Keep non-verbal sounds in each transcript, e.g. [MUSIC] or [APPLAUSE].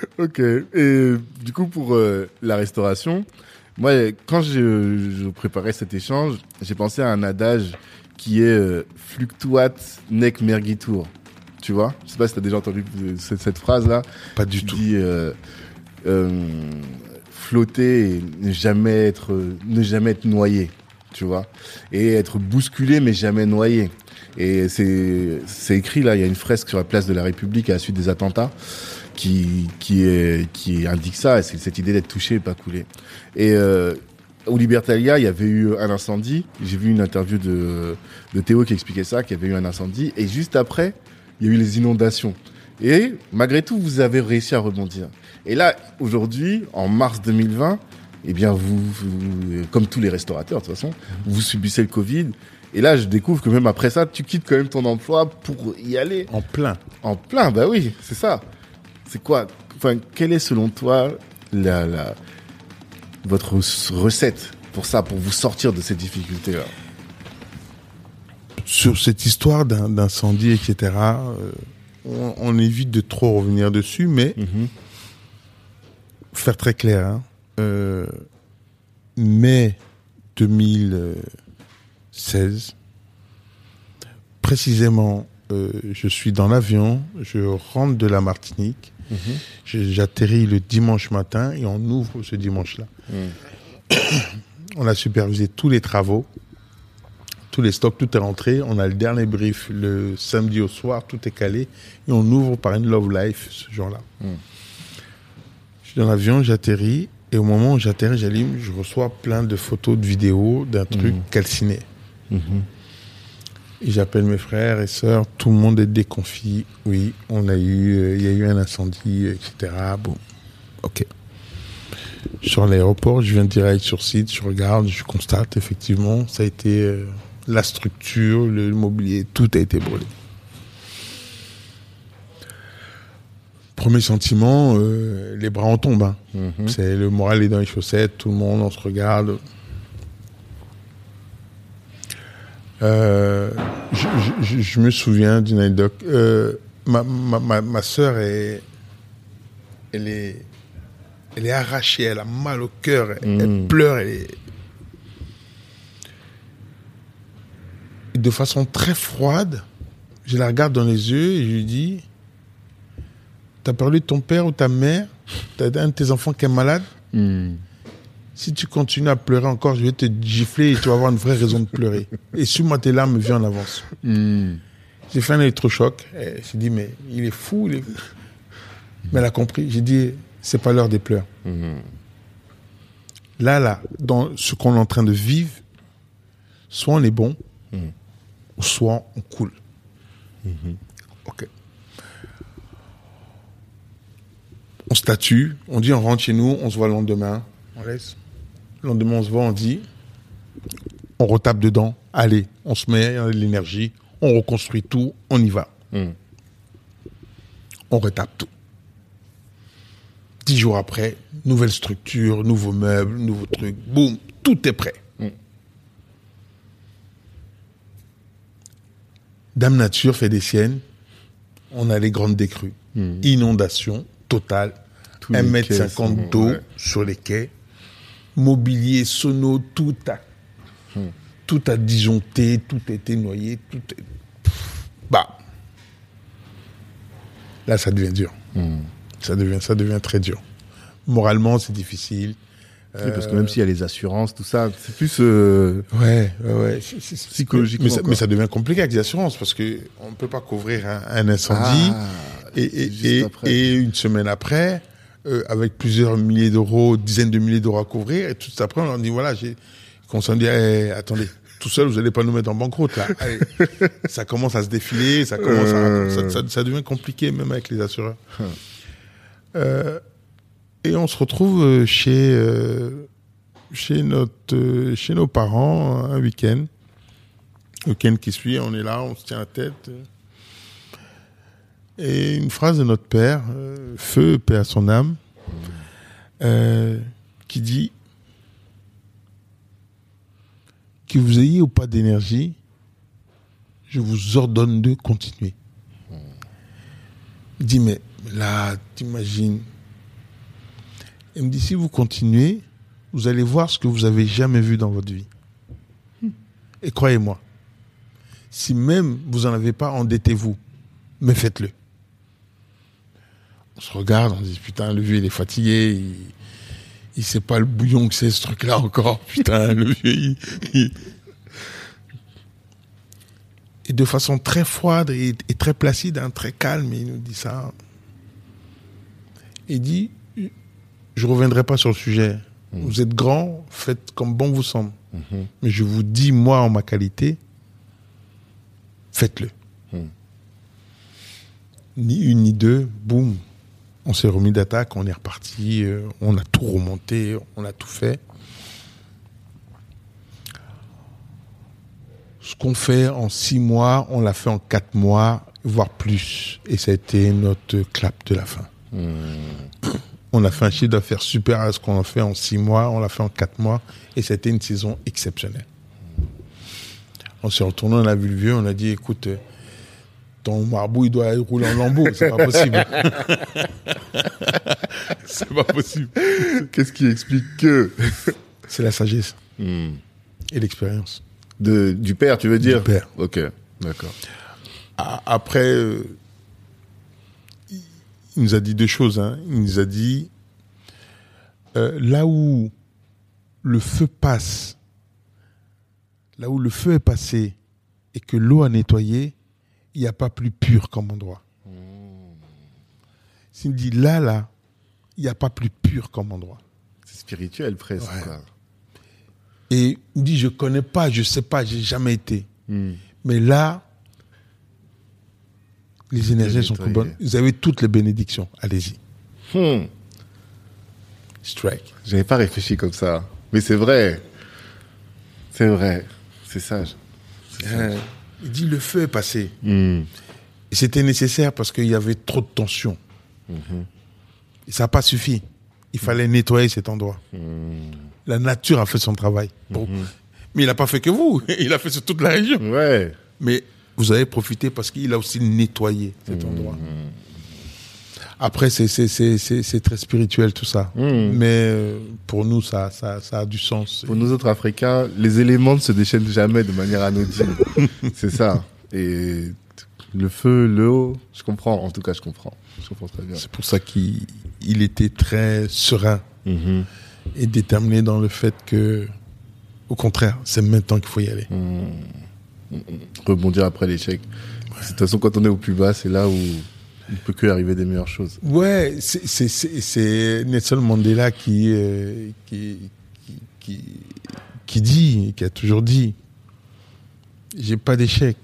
[LAUGHS] Ok. Et du coup, pour euh, la restauration, moi, quand je, je préparais cet échange, j'ai pensé à un adage qui est euh, fluctuat nec mergitur. Tu vois? Je sais pas si tu as déjà entendu cette, cette phrase-là. Pas du qui tout. dit euh, euh, flotter et ne jamais être ne jamais être noyé, tu vois, et être bousculé mais jamais noyé. Et c'est c'est écrit là, il y a une fresque sur la place de la République à la suite des attentats qui qui est qui indique ça, c'est cette idée d'être touché et pas coulé. Et euh, au Libertalia, il y avait eu un incendie. J'ai vu une interview de, de Théo qui expliquait ça, qu'il y avait eu un incendie. Et juste après, il y a eu les inondations. Et malgré tout, vous avez réussi à rebondir. Et là, aujourd'hui, en mars 2020, eh bien, vous, vous- comme tous les restaurateurs, de toute façon, vous subissez le Covid. Et là, je découvre que même après ça, tu quittes quand même ton emploi pour y aller. En plein. En plein, bah oui, c'est ça. C'est quoi Enfin, quelle est selon toi la, la votre recette pour ça, pour vous sortir de ces difficultés-là? Sur cette histoire d'incendie, etc., euh, on, on évite de trop revenir dessus, mais faire très clair, hein, euh, mai 2016, précisément, euh, je suis dans l'avion, je rentre de la Martinique, j'atterris le dimanche matin et on ouvre ce dimanche-là. on a supervisé tous les travaux, tous les stocks, tout est rentré. On a le dernier brief le samedi au soir, tout est calé et on ouvre par une Love Life ce jour-là. Je suis dans l'avion, j'atterris et au moment où j'atterris, j'allume, je reçois plein de photos, de vidéos d'un truc calciné. Et j'appelle mes frères et sœurs, tout le monde est déconfit. Oui, on a eu, euh, il y a eu un incendie, etc. Bon, ok. Sur l'aéroport, je viens direct sur site, je regarde, je constate effectivement, ça a été euh, la structure, le mobilier, tout a été brûlé. Premier sentiment, euh, les bras en tombent. hein. C'est le moral est dans les chaussettes, tout le monde, on se regarde. Euh, je, je- je- je me souviens d'une anecdote. Euh, ma, ma, ma, ma soeur est, elle est, elle est arrachée, elle a mal au cœur, elle, elle pleure, elle est... Et de façon très froide, je la regarde dans les yeux et je lui dis, t'as parlé de ton père ou ta mère, t'as un de tes enfants qui est malade, si tu continues à pleurer encore, je vais te gifler et tu vas avoir une vraie raison de pleurer. Et suis-moi tes larmes, viens en avance. J'ai fait un électrochoc. et J'ai dit, mais il est fou. il est- Mais elle a compris. J'ai dit, c'est pas l'heure des pleurs. Là, là, dans ce qu'on est en train de vivre, soit on est bon, ou soit on coule. Ok. On statue, on dit on rentre chez nous, on se voit le lendemain, on laisse. Le lendemain, on se voit, on dit, on retape dedans, allez, on se met l'énergie, on reconstruit tout, on y va. On retape tout. Dix jours après, nouvelle structure, nouveaux meubles, nouveaux trucs, boum, tout est prêt. Dame Nature fait des siennes, on a les grandes décrues. Inondation totale, Tous les 1m50 quais sont- d'eau ouais. sur les quais, mobilier, sono, tout a, tout a disjoncté, tout a été noyé, tout est... Bah, là ça devient dur. Ça, devient, ça devient très dur. Moralement, c'est difficile. Oui, parce que même s'il y a les assurances, tout ça, c'est plus euh, Ouais, ouais, Psychologiquement, Mais ça, quoi. mais ça devient compliqué avec les assurances parce que on ne peut pas couvrir un, un incendie Ah, et une semaine après, euh, avec plusieurs milliers d'euros, dizaines de milliers d'euros à couvrir, et tout après, on leur dit voilà, j'ai qu'on s'en dit eh, attendez, tout seul, vous n'allez pas nous mettre en banqueroute là. Allez. [LAUGHS] ça commence à se défiler, ça commence à, ça, ça- ça devient compliqué même avec les assureurs. Euh, et on se retrouve euh, chez euh, chez notre euh, chez nos parents un week-end. Le week-end qui suit, on est là, on se tient la tête. Et une phrase de notre père, euh, feu, paix à son âme, euh, qui dit que vous ayez ou pas d'énergie, je vous ordonne de continuer. Il dit, mais là, t'imagines, Il me dit, si vous continuez, vous allez voir ce que vous avez jamais vu dans votre vie. Et croyez-moi, si même vous n'en avez pas, endettez-vous, mais faites-le. On se regarde, on se dit, putain, le vieux, il est fatigué, il, il sait pas le bouillon que c'est ce truc-là encore, [LAUGHS] putain, le vieux, il- il- Et de façon très froide et, et très placide, hein, très calme, il nous dit ça. Il dit, je reviendrai pas sur le sujet. Vous êtes grand, faites comme bon vous semble. Mais je vous dis, moi, en ma qualité, faites-le. Mhm. Ni une ni deux, boum. On s'est remis d'attaque, on est reparti, euh, on a tout remonté, on a tout fait. Ce qu'on fait en six mois, on l'a fait en quatre mois, voire plus. Et ça a été notre clap de la fin. On a fait un chiffre d'affaires super à ce qu'on a fait en six mois, on l'a fait en quatre mois, et ça a été une saison exceptionnelle. On s'est retourné, on a vu le vieux, on a dit, écoute, euh, ton marbou, il doit rouler en lambeau, c'est pas possible. [LAUGHS] c'est pas possible. Qu'est-ce qui explique que [LAUGHS] C'est la sagesse Hmm. et l'expérience. de du père, tu veux dire père. Ok, d'accord. Après, euh, il il nous a dit deux choses. hein. Il nous a dit, euh, là où le feu passe, là où le feu est passé et que l'eau a nettoyé, il n'y a pas plus pur comme endroit. S'il me dit là, là, il n'y a pas plus pur comme endroit. C'est spirituel presque. Ouais. Et il me dit, je connais pas, je sais pas, j'ai jamais été. Hmm. Mais là, les énergies sont plus bonnes. Vous avez toutes les bénédictions. Allez-y. Hmm. Strike. J'avais pas réfléchi comme ça. Mais c'est vrai. C'est vrai. C'est sage. Euh, il dit, le feu est passé. Hmm. C'était nécessaire parce qu'il y avait trop de tension. Et ça n'a pas suffi. Il fallait nettoyer cet endroit. La nature a fait son travail. Bon. Mais il n'a pas fait que vous. [LAUGHS] Il a fait sur toute la région. Ouais. Mais vous avez profité parce qu'il a aussi nettoyé cet endroit. Après, c'est- c'est c'est- c'est- c'est très spirituel tout ça. Mhm. Mais euh, pour nous, ça, ça, ça a du sens. Pour nous autres Africains, les éléments ne se déchaînent jamais de manière anodine. [LAUGHS] c'est ça. Et le feu, l'eau, je comprends. En tout cas, je comprends. Je comprends très bien. C'est pour ça qu'il il était très serein Mhm. et déterminé dans le fait que, au contraire, c'est maintenant qu'il faut y aller. Rebondir après l'échec. De toute façon, quand on est au plus bas, c'est là où il ne peut que arriver des meilleures choses. Ouais, c'est- c'est- c'est c'est Nelson Mandela qui, euh, qui, qui, qui, qui dit, qui a toujours dit, j'ai pas d'échec,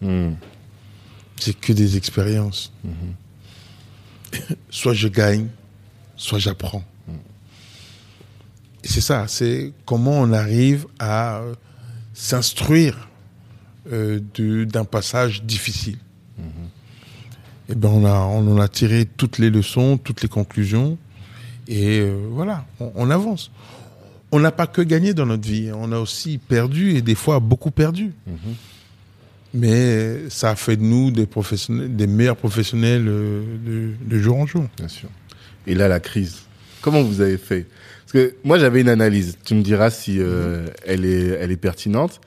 Hmm. j'ai que des expériences. [LAUGHS] soit je gagne, soit j'apprends. Et c'est ça, c'est comment on arrive à s'instruire euh, d'un passage difficile. Et ben on, a, on en a tiré toutes les leçons, toutes les conclusions, et euh, voilà, on, on avance. On n'a pas que gagné dans notre vie, on a aussi perdu, et des fois beaucoup perdu. Mais ça a fait de nous des professionnels, des meilleurs professionnels euh, de, de jour en jour. Bien sûr. Et là, la crise. Comment vous avez fait? Parce que moi, j'avais une analyse. Tu me diras si euh, elle, est, elle est pertinente.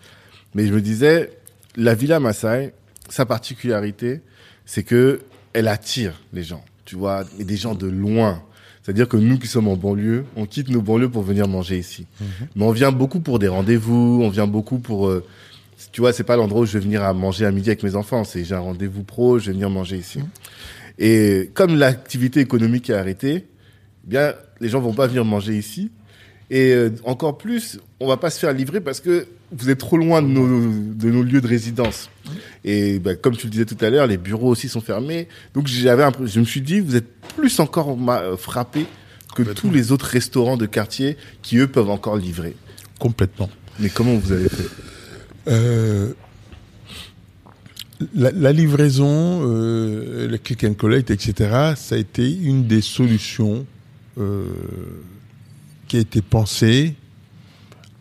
Mais je me disais, la Villa Maasai, sa particularité, c'est que elle attire les gens. Tu vois, et des gens de loin. C'est-à-dire que nous qui sommes en banlieue, on quitte nos banlieues pour venir manger ici. Mais on vient beaucoup pour des rendez-vous, on vient beaucoup pour... euh, tu vois, c'est pas l'endroit où je vais venir à manger à midi avec mes enfants. C'est j'ai un rendez-vous pro, je vais venir manger ici. Et comme l'activité économique est arrêtée, eh bien, les gens vont pas venir manger ici. Et euh, encore plus, on va pas se faire livrer parce que vous êtes trop loin de nos, de nos lieux de résidence. Et bah, comme tu le disais tout à l'heure, les bureaux aussi sont fermés. Donc j'avais, un- je me suis dit, vous êtes plus encore ma- frappé que tous les autres restaurants de quartier qui eux peuvent encore livrer. Complètement. Mais comment vous avez fait? Euh, la, la livraison, euh, le click and collect, etc., ça a été une des solutions euh, qui a été pensée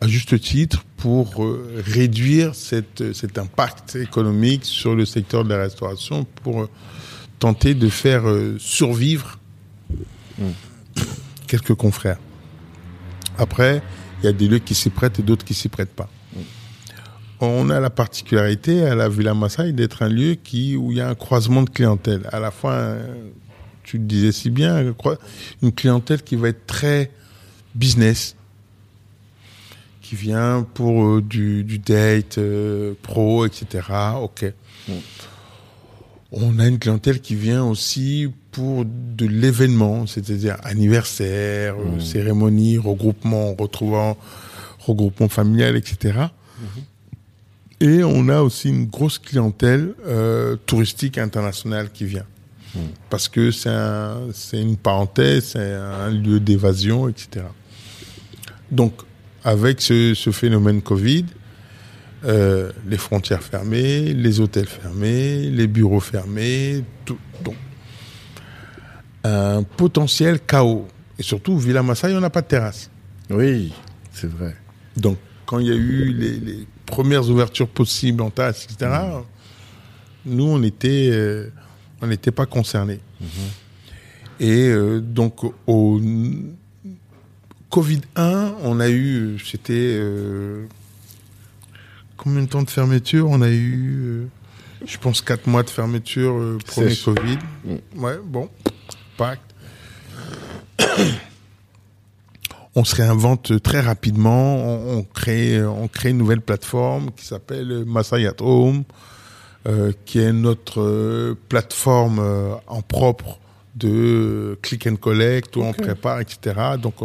à juste titre pour euh, réduire cette, cet impact économique sur le secteur de la restauration, pour euh, tenter de faire euh, survivre quelques confrères. Après, il y a des lieux qui s'y prêtent et d'autres qui s'y prêtent pas. On a la particularité à la Villa Massaï d'être un lieu qui, où il y a un croisement de clientèle. À la fois, tu le disais si bien, une clientèle qui va être très business, qui vient pour euh, du, date euh, pro, etc. Ok. On a une clientèle qui vient aussi pour de l'événement, c'est-à-dire anniversaire, euh, mmh. cérémonie, regroupement, retrouvant, regroupement familial, etc. Mmh. Et on a aussi une grosse clientèle touristique internationale qui vient. Mmh. Parce que c'est une parenthèse, c'est un lieu d'évasion, etc. Donc, avec ce, phénomène Covid, euh, les frontières fermées, les hôtels fermés, les bureaux fermés, tout, donc un potentiel chaos. Et surtout, Villa Massaï, on n'a pas de terrasse. Oui, c'est vrai. Donc, quand il y a eu les, premières ouvertures possibles en terrasse, etc., nous, on était, euh, on n'était pas concernés. Mhm. Et euh, donc, au Covid 1, on a eu, c'était euh, combien de temps de fermeture On a eu, euh, je pense, 4 mois de fermeture, euh, premier Covid. Mm. Ouais, bon, pacte. on se réinvente très rapidement. On, crée, on crée une nouvelle plateforme qui s'appelle Masai at Home, qui est notre plateforme en propre de click and collect où on prépare, etc. Donc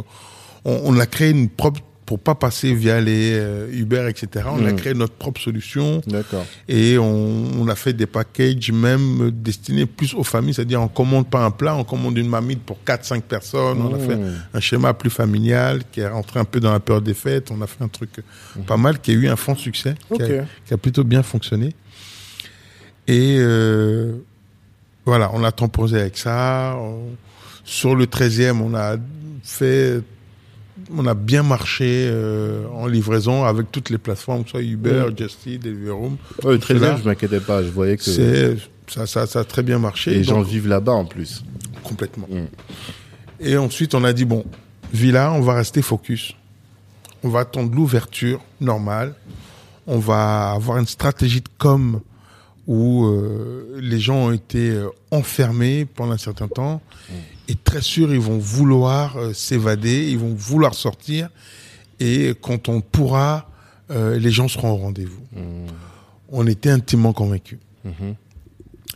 on, a créé une propre pour pas passer via les euh, Uber, etc. On a hmm. créé notre propre solution. D'accord. Et on, a fait des packages même destinés plus aux familles, c'est-à-dire on commande pas un plat, on commande une mamite pour 4-5 personnes. On a fait hmm. un schéma plus familial qui est rentré un peu dans la peur des fêtes. On a fait un truc hmm. pas mal qui a eu un franc succès, qui, a, plutôt bien fonctionné. Et euh, voilà, on a temporisé avec ça. sur le 13e, on a fait on a bien marché euh, en livraison avec toutes les plateformes, soit Uber, mm. Just Eat, Deliveroo. Très bien, je m'inquiétais pas, je voyais que ça, ça, ça, a très bien marché. Et les gens vivent là-bas en plus. Complètement. Mm. Et ensuite, on a dit bon, Villa, on va rester focus. On va attendre l'ouverture normale. On va avoir une stratégie de com où euh, les gens ont été euh, enfermés pendant un certain temps. Mm et très sûr, ils vont vouloir euh, s'évader, ils vont vouloir sortir, et quand on pourra, euh, les gens seront au rendez-vous. Mmh. On était intimement convaincus. Mmh.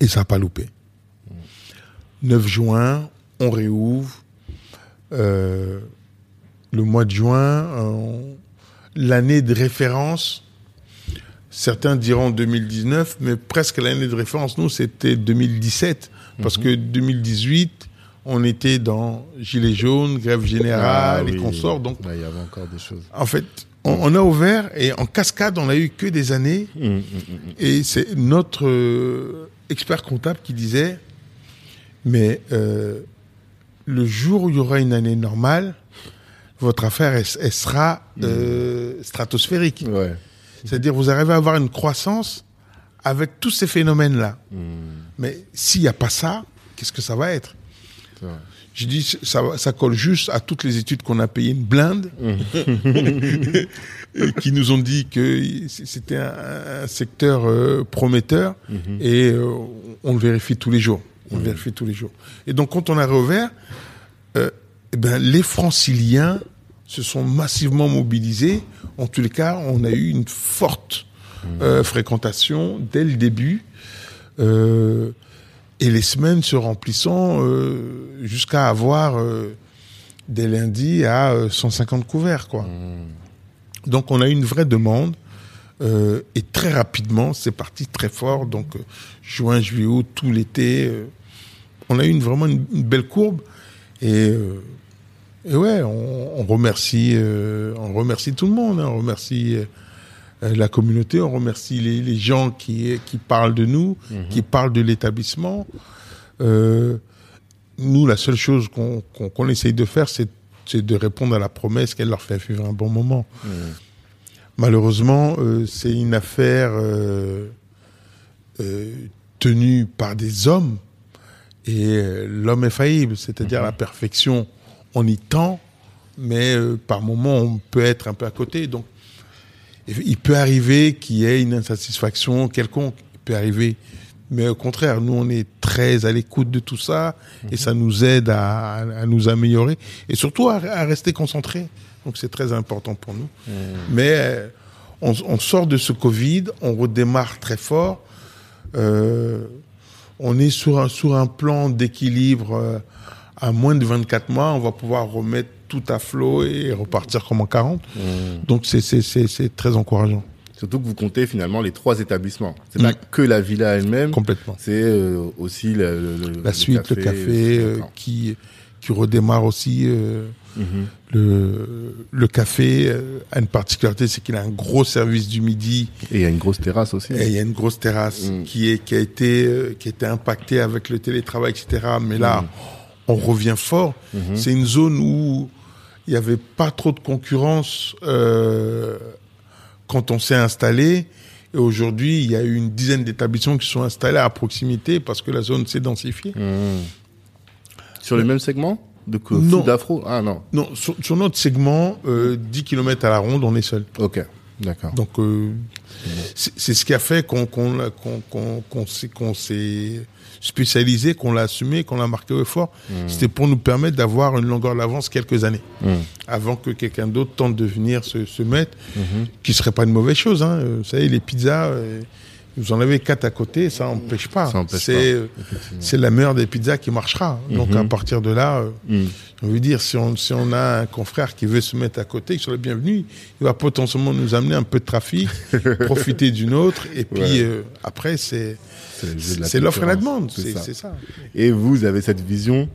Et ça n'a pas loupé. 9 juin, on réouvre. Le mois de juin, l'année de référence, certains diront 2019, mais presque l'année de référence, nous, c'était 2017. Parce mmh. que 2018, on était dans Gilets jaunes, grève générale ah et consorts. Donc, il y avait encore des choses. En fait, on, a ouvert et en cascade, on a eu que des années. Hum, hum, hum, et c'est notre euh, expert comptable qui disait, mais euh, le jour où il y aura une année normale, votre affaire, elle, sera euh, stratosphérique. C'est-à-dire, vous arrivez à avoir une croissance avec tous ces phénomènes-là. Mais s'il n'y a pas ça, qu'est-ce que ça va être? Je dis, ça, ça colle juste à toutes les études qu'on a payées une blinde, [LAUGHS] qui nous ont dit que c'était un, secteur euh, prometteur, mhm. et euh, on le vérifie tous les jours. On le vérifie tous les jours. Et donc, quand on a réouvert, euh, eh ben, les franciliens se sont massivement mobilisés. En tous les cas, on a eu une forte mhm. fréquentation dès le début. Euh, et les semaines se remplissant euh, jusqu'à avoir euh, des lundis à 150 euh, couverts, quoi. Mmh. Donc on a eu une vraie demande et très rapidement c'est parti très fort. Donc juin, juillet, août, tout l'été, on a eu une, vraiment une, belle courbe et, et ouais, on, on remercie, on remercie tout le monde, hein. on remercie euh, la communauté, on remercie les, les gens qui, qui parlent de nous, mhm. qui parlent de l'établissement. Euh, nous, la seule chose qu'on qu'on essaye de faire, c'est de répondre à la promesse qu'elle leur fait vivre un bon moment. Mhm. Malheureusement, euh, c'est une affaire euh, euh tenue par des hommes et l'homme est faillible, c'est-à-dire mhm. la perfection, on y tend, mais euh, par moment, on peut être un peu à côté. Donc, il peut arriver qu'il y ait une insatisfaction quelconque. Il peut arriver. Mais au contraire, nous, on est très à l'écoute de tout ça et ça nous aide à, à nous améliorer et surtout à, à rester concentrés. Donc, c'est très important pour nous. Mmh. Mais euh, on, on, sort de ce Covid, on redémarre très fort. Euh, on est sur un, sur un plan d'équilibre à moins de 24 mois. On va pouvoir remettre tout à flot et repartir comme en 40. Mmh. Donc, c'est très encourageant. Surtout que vous comptez finalement les trois établissements. C'est pas que la villa elle-même. Complètement. C'est euh, aussi le, le, la suite, le café, le café euh, qui qui redémarre aussi. Euh, Mhm. le, le café a une particularité, c'est qu'il a un gros service du midi. Et il y a une grosse terrasse aussi. Et il y a une grosse terrasse Mm. qui est qui a été euh, qui a été impactée avec le télétravail, etc. Mais là, on revient fort. Mhm. C'est une zone où il n'y avait pas trop de concurrence euh, quand on s'est installé. Et aujourd'hui, il y a eu une dizaine d'établissements qui sont installés à proximité parce que la zone s'est densifiée. Mhm. Sur le même segment de Non. food afro? Ah non. Non, sur, sur notre segment, euh, 10 km à la ronde, on est seul. Ok. D'accord. Donc, euh, c'est ce qui a fait qu'on s'est spécialisé, qu'on l'a assumé, qu'on l'a marqué au fort. C'était pour nous permettre d'avoir une longueur d'avance quelques années Mhm. avant que quelqu'un d'autre tente de venir se, se mettre, Mhm. qui serait pas une mauvaise chose. Hein. Vous savez, les pizzas, euh, vous en avez quatre à côté, ça n'empêche pas. C'est pas, c'est la meilleure des pizzas qui marchera. Donc Mhm. à partir de là, euh, Mhm. on veut dire, si on, si on a un confrère qui veut se mettre à côté, il soit le bienvenu. Il va potentiellement nous amener un peu de trafic, [LAUGHS] profiter d'une autre, et puis Ouais. euh, après, c'est l'offre et la demande. C'est ça. Et vous avez cette vision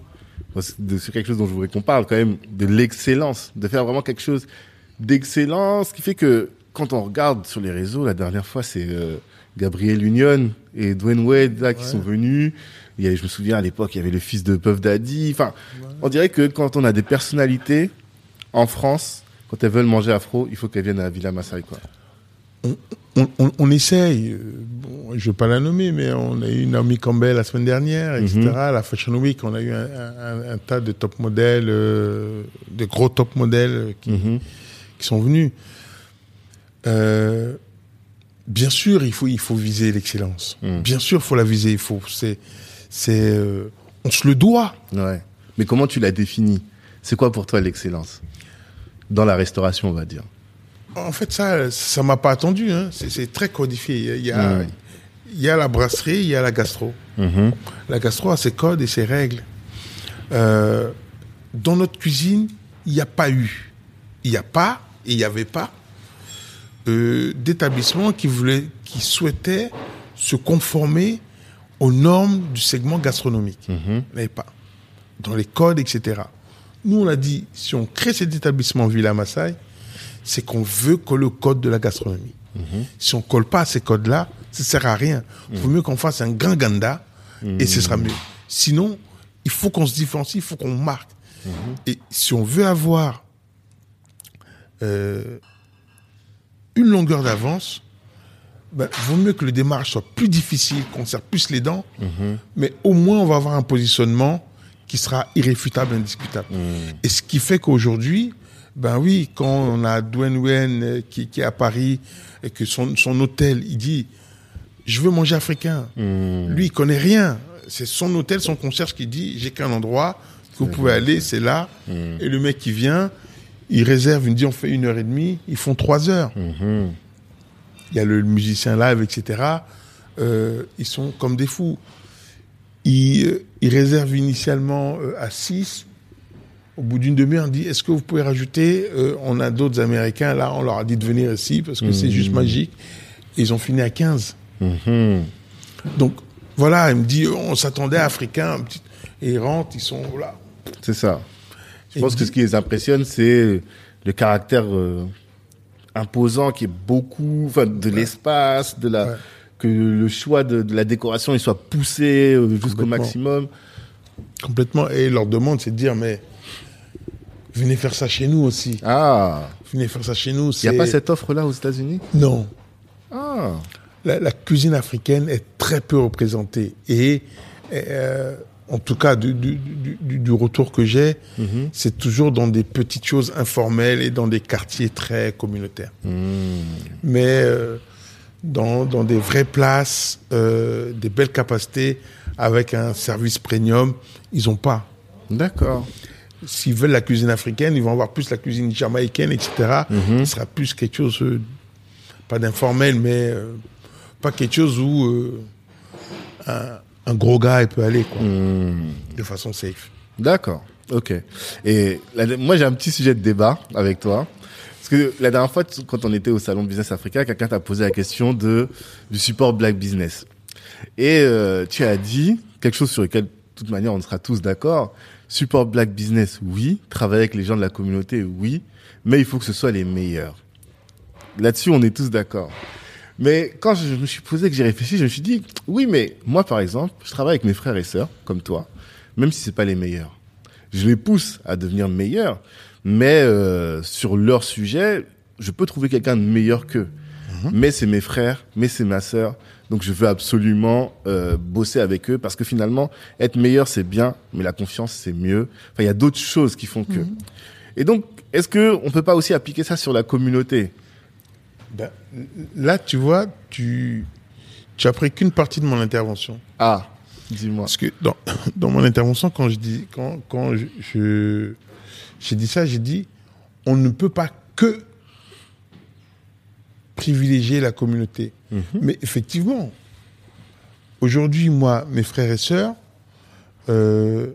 de c'est quelque chose dont je voudrais qu'on parle quand même de l'excellence, de faire vraiment quelque chose d'excellence, qui fait que quand on regarde sur les réseaux, la dernière fois c'est euh, Gabriel Union et Dwayne Wade là qui Ouais. sont venus. Il y avait, je me souviens à l'époque, il y avait le fils de Puff Daddy. Enfin, on dirait que quand on a des personnalités en France, quand elles veulent manger afro, il faut qu'elles viennent à Villa Maasai quoi. On, on, on essaye. Bon, je vais pas la nommer, mais on a eu Naomi Campbell la semaine dernière, etc. Mhm. La Fashion Week, on a eu un, un- un tas de top modèles, euh, de gros top modèles qui, Mhm. qui sont venus. Euh, bien sûr, il faut, il faut viser l'excellence. Mm. Bien sûr, il faut la viser. Il faut, c'est, c'est, euh, on se le doit. Ouais. Mais comment tu l'as défini C'est quoi pour toi l'excellence? Dans la restauration, on va dire En fait, ça, ça m'a pas attendu. Hein. C'est, très codifié. Il y a, il y, a, il y a la brasserie, il y a la gastro. Mhm. La gastro a ses codes et ses règles. Euh, dans notre cuisine, il n'y a pas eu, il n'y a pas et il n'y avait pas euh, d'établissement qui voulait, qui souhaitait se conformer aux normes du segment gastronomique. Mhm. Avait pas. Dans les codes, etc. Nous, on a dit, si on crée cet établissement Villa Maasai, c'est qu'on veut coller au code de la gastronomie. Si on colle pas à ces codes-là, ça sert à rien. Il vaut mieux qu'on fasse un grand ganda et ce sera mieux. Sinon, il faut qu'on se différencie, il faut qu'on marque. Et si on veut avoir euh, une longueur d'avance, ben, vaut mieux que le démarrage soit plus difficile, qu'on serre plus les dents, mais au moins on va avoir un positionnement qui sera irréfutable, indiscutable. Et ce qui fait qu'aujourd'hui, ben oui, quand on a Dwayne Wen euh, qui, qui est à Paris et que son, son hôtel, il dit, je veux manger africain. Lui, il connaît rien. C'est son hôtel, son concierge qui dit, j'ai qu'un endroit que vous pouvez aller, c'est là. Et le mec qui vient, il réserve, il me dit, on fait une heure et demie, ils font trois heures. Mhm. Il y a le musicien live, etc. Euh, ils sont comme des fous. Ils, euh, ils réservent initialement euh, à 6. Au bout d'une demi-heure, on dit est-ce que vous pouvez rajouter Euh, On a d'autres Américains, là, on leur a dit de venir ici parce que c'est juste magique. Et ils ont fini à 15. Mhm. Donc, voilà, il me dit on s'attendait à Africains. Et ils rentrent, ils sont là. C'est ça. Je Et pense que ce qui les impressionne, c'est le caractère euh, imposant qui est beaucoup, enfin, de l'espace, de la, Ouais. que le choix de, de la décoration il soit poussé euh, jusqu'au maximum. Complètement. Et leur demande, c'est de dire mais venez faire ça chez nous aussi. Ah, Venez faire ça chez nous. il n'y a pas cette offre-là aux États-Unis? Non. Ah, la, la cuisine africaine est très peu représentée et euh, en tout cas du, du, du, du retour que j'ai, Mhm. c'est toujours dans des petites choses informelles et dans des quartiers très communautaires. Mhm. Mais euh, dans, dans des vraies places, euh, des belles capacités, avec un service premium, ils ont pas. D'accord. S'ils veulent la cuisine africaine, ils vont avoir plus la cuisine jamaïcaine, etc. Mhm. Ce sera plus quelque chose, euh, pas d'informel, mais pas quelque chose où un, un gros gars il peut aller quoi, Mhm. de façon safe. D'accord. Ok. Et la- moi, j'ai un petit sujet de débat avec toi. Parce que la dernière fois, quand on était au salon Business Africa, quelqu'un t'a posé la question de du support Black Business. Et euh, tu as dit quelque chose sur lequel, de toute manière, on sera tous d'accord. Support Black Business, oui. Travailler avec les gens de la communauté, oui. Mais il faut que ce soit les meilleurs. Là-dessus, on est tous d'accord. Mais quand je me suis posé, que j'ai réfléchi, je me suis dit, oui, mais moi, par exemple, je travaille avec mes frères et sœurs, comme toi, même si c'est pas les meilleurs. Je les pousse à devenir meilleurs, mais euh, sur leur sujet, je peux trouver quelqu'un de meilleur qu'eux. Mais c'est mes frères, mais c'est ma sœur, donc je veux absolument euh, bosser avec eux parce que finalement, être meilleur c'est bien, mais la confiance c'est mieux. Enfin, il y a d'autres choses qui font que. Et donc, est-ce que on peut pas aussi appliquer ça sur la communauté? Ben, là, tu vois, tu, tu as pris qu'une partie de mon intervention. Ah, dis-moi. Parce que dans, [COUGHS] dans mon intervention, quand je dis, quand, quand je, je- j'ai dit ça, j'ai dit, on ne peut pas que privilégier la communauté. Mais effectivement, aujourd'hui, moi, mes frères et sœurs, euh,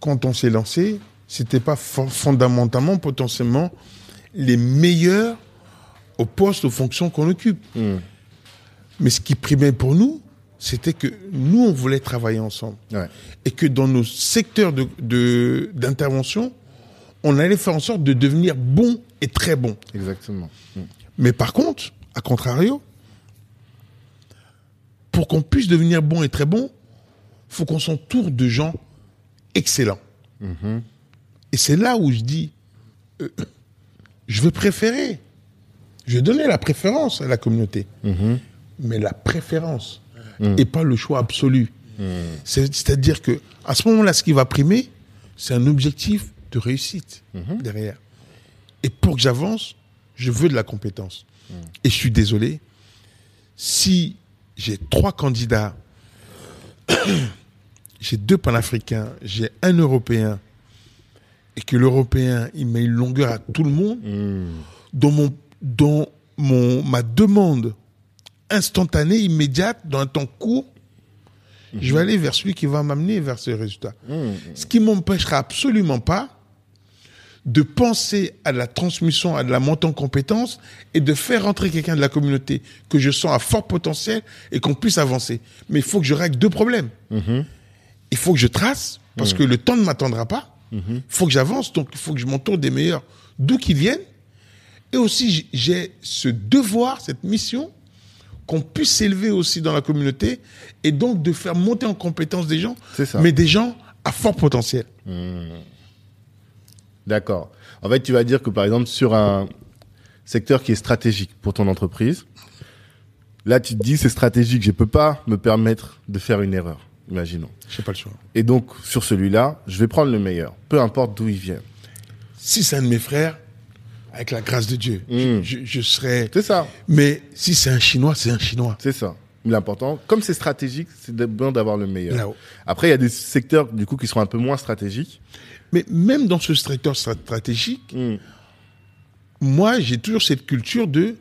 quand on s'est lancé, c'était pas fo- fondamentalement, potentiellement, les meilleurs au poste, aux fonctions qu'on occupe. Hmm. Mais ce qui primait pour nous, c'était que nous, on voulait travailler ensemble. Ouais. Et que dans nos secteurs de- de- d'intervention, on allait faire en sorte de devenir bon et très bon. Exactement. Hmm. Mais par contre, à contrario, pour qu'on puisse devenir bon et très bon, faut qu'on s'entoure de gens excellents. Et c'est là où je dis, euh, je vais préférer, je donner la préférence à la communauté, mais la préférence. Et pas le choix absolu. C'est- C'est-à-dire que à ce moment-là, ce qui va primer, c'est un objectif de réussite derrière. Et pour que j'avance, je veux de la compétence. Et je suis désolé, si j'ai trois candidats, [COUGHS] j'ai deux panafricains, j'ai un européen, et que l'européen, il met une longueur à tout le monde, dans, mon, dans mon, ma demande instantanée, immédiate, dans un temps court, je vais aller vers celui qui va m'amener vers ce résultat. Ce qui m'empêchera absolument pas de penser à la transmission, à de la montée en compétences et de faire rentrer quelqu'un de la communauté que je sens à fort potentiel et qu'on puisse avancer. Mais il faut que je règle deux problèmes. Il faut que je trace, parce que le temps ne m'attendra pas. Il faut que j'avance, donc il faut que je m'entoure des meilleurs, d'où qu'ils viennent. Et aussi, j'ai ce devoir, cette mission, qu'on puisse s'élever aussi dans la communauté et donc de faire monter en compétence des gens, ça. mais des gens à fort potentiel. D'accord. En fait, tu vas dire que par exemple sur un secteur qui est stratégique pour ton entreprise, là tu te dis c'est stratégique, je peux pas me permettre de faire une erreur, imaginons. Je n'ai pas le choix. Et donc sur celui-là, je vais prendre le meilleur, peu importe d'où il vient. Si c'est un de mes frères, avec la grâce de Dieu, je, je, je serai. C'est ça, Mais si c'est un Chinois, c'est un Chinois. c'est ça. L'important, comme c'est stratégique, c'est de- bien d'avoir le meilleur. Là-haut. Après, il y a des secteurs du coup qui sont un peu moins stratégiques. Mais même dans ce secteur stra- stratégique, Hmm. moi, j'ai toujours cette culture de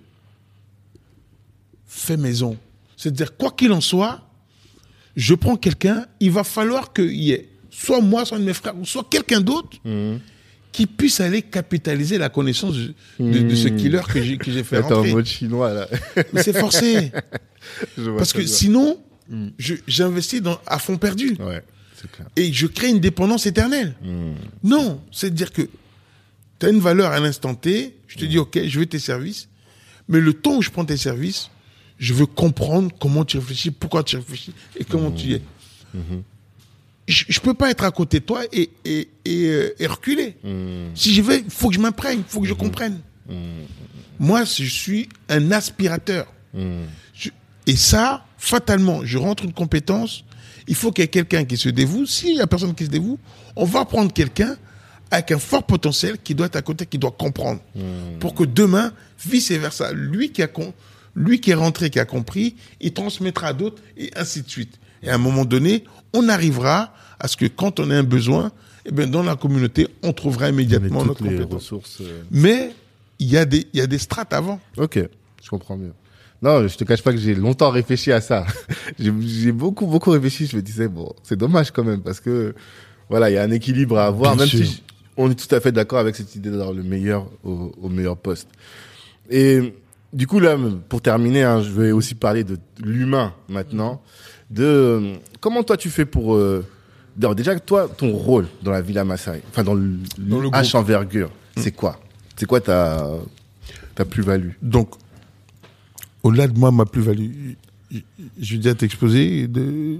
fait maison. C'est-à-dire, quoi qu'il en soit, je prends quelqu'un, il va falloir qu'il y ait soit moi, soit un de mes frères, ou soit quelqu'un d'autre Hmm. Qui puisse aller capitaliser la connaissance de, de- de ce killer que j'ai que j'ai fait en rentrer. mode chinois là. [LAUGHS] Mais c'est forcé. [LAUGHS] Parce que bien. sinon, je- j'investis dans- à fond perdu. Ouais, c'est clair. Et je crée une dépendance éternelle. Non, c'est de dire que tu as une valeur à l'instant T, je te dis, OK, je veux tes services, mais le temps où je prends tes services, je veux comprendre comment tu réfléchis, pourquoi tu réfléchis et comment tu y es. Je, je peux pas être à côté de toi et, et, et, euh, et reculer. Si j'y vais, il faut que je m'imprègne, il faut que je comprenne. Moi, je suis un aspirateur. Je- Et ça, fatalement, je rentre une compétence, il faut qu'il y ait quelqu'un qui se dévoue. S'il y a personne qui se dévoue, on va prendre quelqu'un avec un fort potentiel qui doit être à côté, qui doit comprendre. Pour que demain, vice versa, lui qui a con, lui qui est rentré, qui a compris, il transmettra à d'autres et ainsi de suite. Et à un moment donné, on arrivera à ce que quand on a un besoin, eh bien, dans la communauté, on trouvera immédiatement notre les compétence. ressources. euh, Mais il y a des, y a des strates avant. Ok, je comprends mieux. Non, je te cache pas que j'ai longtemps réfléchi à ça. [LAUGHS] j'ai beaucoup, beaucoup réfléchi. Je me disais, bon, c'est dommage quand même parce que, voilà, il y a un équilibre à avoir, Bien même sûr. si on est tout à fait d'accord avec cette idée d'avoir le meilleur au, au meilleur poste. Et du coup, là, pour terminer, hein, je vais aussi parler de l'humain maintenant. De comment toi tu fais pour euh, déjà toi ton rôle dans la Villa Maasai, enfin dans le, Dans le H envergure, c'est quoi? C'est quoi ta ta plus-value? Donc, au-delà de moi, ma plus-value, je- déjà t'exposer de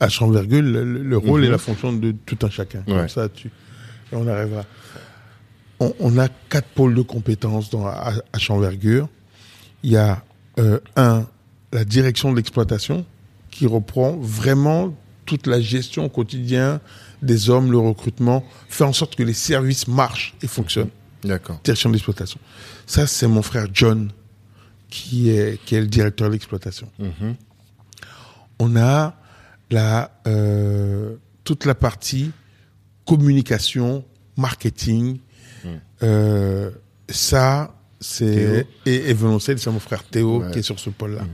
H en virgule, le, le rôle Mhm. et la fonction de tout un chacun. Comme ça, tu, on arrivera. On, on a quatre pôles de compétences dans H H envergure. Il y a euh, un, la direction de l'exploitation, qui reprend vraiment toute la gestion au quotidien des hommes, le recrutement, fait en sorte que les services marchent et fonctionnent D'accord. direction d'exploitation. Ça, c'est mon frère John qui est, qui est le directeur de l'exploitation. Mhm. On a la, euh, toute la partie communication, marketing. Euh, ça, c'est et, et c'est mon frère Théo Ouais. qui est sur ce pôle-là,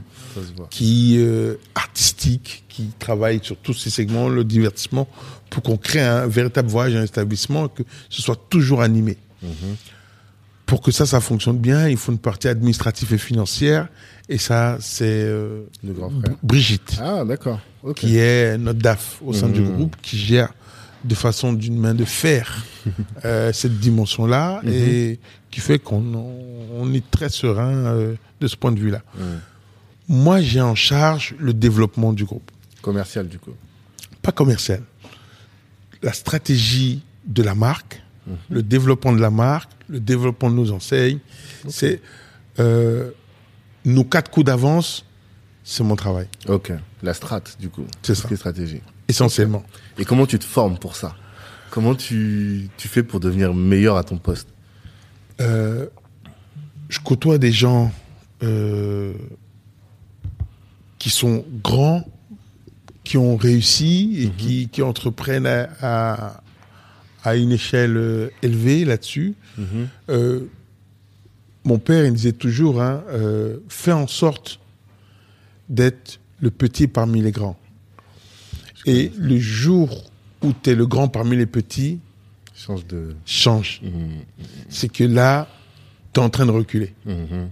voit. qui euh, artistique, qui travaille sur tous ces segments, le divertissement, pour qu'on crée un véritable voyage, un établissement, que ce soit toujours animé. Pour que ça, ça fonctionne bien, il faut une partie administrative et financière, et ça, c'est euh, Le grand frère. Brigitte Ah, d'accord. Qui est notre DAF au sein du Mhm. groupe, qui gère de façon d'une main de fer [LAUGHS] euh, cette dimension-là et qui fait qu'on on est très serein euh, de ce point de vue-là. Mhm. Moi, j'ai en charge le développement du groupe, Commercial, du coup. pas commercial. La stratégie de la marque, le développement de la marque, le développement de nos enseignes, c'est euh, nos quatre coups d'avance, c'est mon travail, Ok. La strat, du coup. C'est ça. qui est stratégie. essentiellement. Et comment tu te formes pour ça? Comment tu, tu fais pour devenir meilleur à ton poste? Euh, je côtoie des gens euh, qui sont grands, qui ont réussi et qui, qui entreprennent à, à, à une échelle euh, élevée là-dessus. Euh, mon père, il disait toujours, hein, fais en sorte d'être le petit parmi les grands. Et le jour où tu es le grand parmi les petits, Change de. change. Mhm. C'est que là, tu es en train de reculer. Mhm.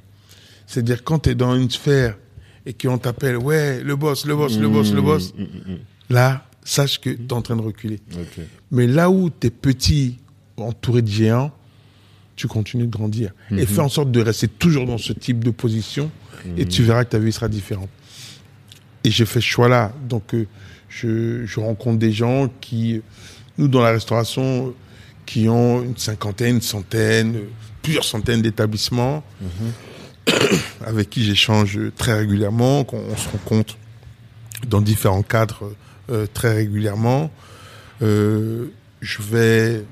C'est-à-dire quand tu es dans une sphère et qu'on t'appelle, ouais, le boss, le boss, le boss, le boss, là, sache que tu es en train de reculer. Mais là où tu es petit, entouré de géants, tu continues de grandir. Et fais en sorte de rester toujours dans ce type de position et tu verras que ta vie sera différente. Et j'ai fait ce choix-là. Donc, euh, je, je rencontre des gens qui, nous, dans la restauration, qui ont une cinquantaine, une centaine, plusieurs centaines d'établissements, avec qui j'échange très régulièrement, qu'on on se rencontre dans différents cadres euh, très régulièrement. Euh, je vais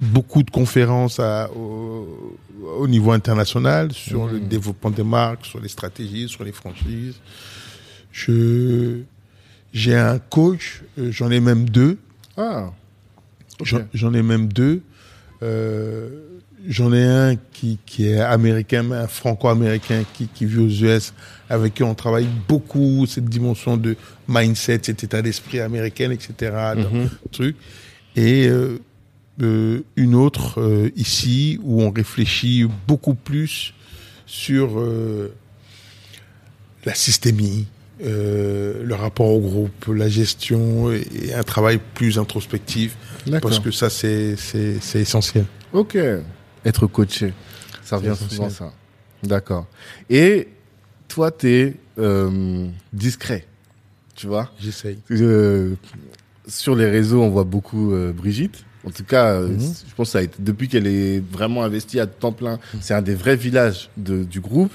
beaucoup de conférences à- au, au niveau international sur le développement des marques, sur les stratégies, sur les franchises. Je j'ai un coach, euh, j'en ai même deux. Ah. J'en- ai même deux. Euh, J'en ai un qui, qui est américain, un franco-américain qui, qui vit aux US, avec qui on travaille beaucoup cette dimension de mindset, cet état d'esprit américain, etc. dans Mhm. truc. Et euh, euh, une autre euh, ici où on réfléchit beaucoup plus sur euh, la systémie, le rapport au groupe, la gestion et, et un travail plus introspectif. Parce que ça c'est c'est c'est essentiel. Ok. Être coaché. Ça revient souvent, ça. D'accord. Et toi, t'es euh, discret. Tu vois? J'essaye. Euh, Sur les réseaux, on voit beaucoup euh, Brigitte. En tout cas, mhm. je pense que ça a été, depuis qu'elle est vraiment investie à temps plein, c'est un des vrais villages de, du groupe.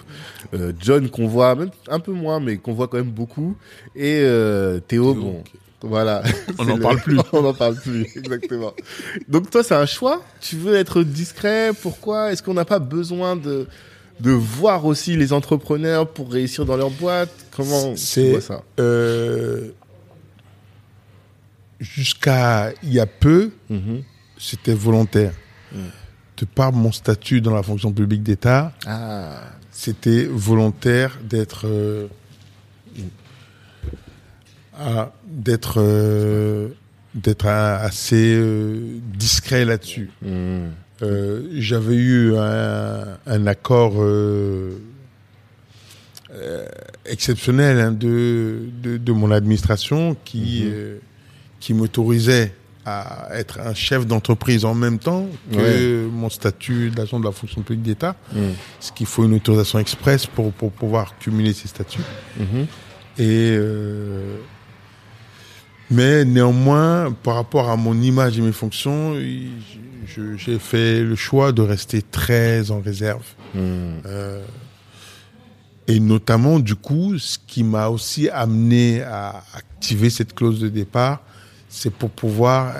John qu'on voit même un peu moins, mais qu'on voit quand même beaucoup. Et Théo, bon, voilà. [LAUGHS] On n'en parle plus. [LAUGHS] On n'en parle plus, [LAUGHS] exactement. Donc toi, c'est un choix. Tu veux être discret. Pourquoi? Est-ce qu'on n'a pas besoin de de voir aussi les entrepreneurs pour réussir dans leur boîte? Comment tu vois ça? euh, Jusqu'à il y a peu, mm-hmm. c'était volontaire. Mm. De par mon statut dans la fonction publique d'État, ah. c'était volontaire d'être euh, d'être euh, d'être assez euh, discret là-dessus. Hmm. Euh, j'avais eu un, accord exceptionnel hein, de, de, mon administration qui hmm. qui m'autorisait à être un chef d'entreprise en même temps que mon statut d'agent de la fonction publique d'État, hmm. ce qu'il faut une autorisation express pour, pour pouvoir cumuler ces statuts. Et mais néanmoins, par rapport à mon image et mes fonctions, j'ai fait le choix de rester très en réserve. Hmm. Euh, et notamment, du coup, ce qui m'a aussi amené à activer cette clause de départ, c'est pour pouvoir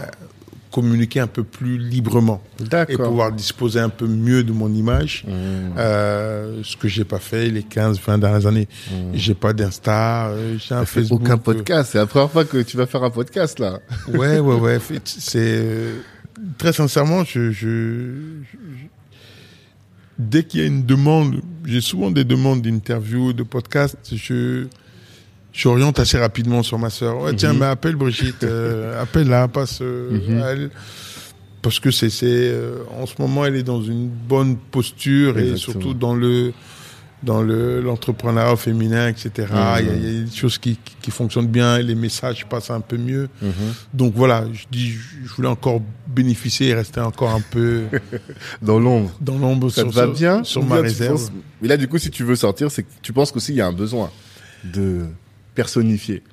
communiquer un peu plus librement et pouvoir disposer un peu mieux de mon image, mmh. euh, ce que j'ai pas fait les 15, 20 dernières années. Mmh. J'ai pas d'Insta, euh, j'ai un Facebook. Aucun podcast. C'est la première fois que tu vas faire un podcast là. Ouais, ouais, ouais. C'est euh, très sincèrement, je, je, dès qu'il y a une demande, j'ai souvent des demandes d'interviews, de podcasts. Je j'oriente assez rapidement sur ma sœur. Ouais, tiens, mhm. mais appelle Brigitte, euh, [LAUGHS] appelle là, passe euh, mhm. elle. Parce que c'est, euh, en ce moment, elle est dans une bonne posture et surtout dans le, dans le, l'entrepreneuriat féminin, etc. Mhm. Il, y a, il, y a, des choses qui, qui, fonctionnent bien, les messages passent un peu mieux. Donc voilà, je dis, je voulais encore bénéficier et rester encore un peu [LAUGHS] dans l'ombre. Dans l'ombre, ça sur, va bien sur ma réserve. Mais là, du coup, si tu veux sortir, c'est que tu penses qu'aussi il y a un besoin de personnifié.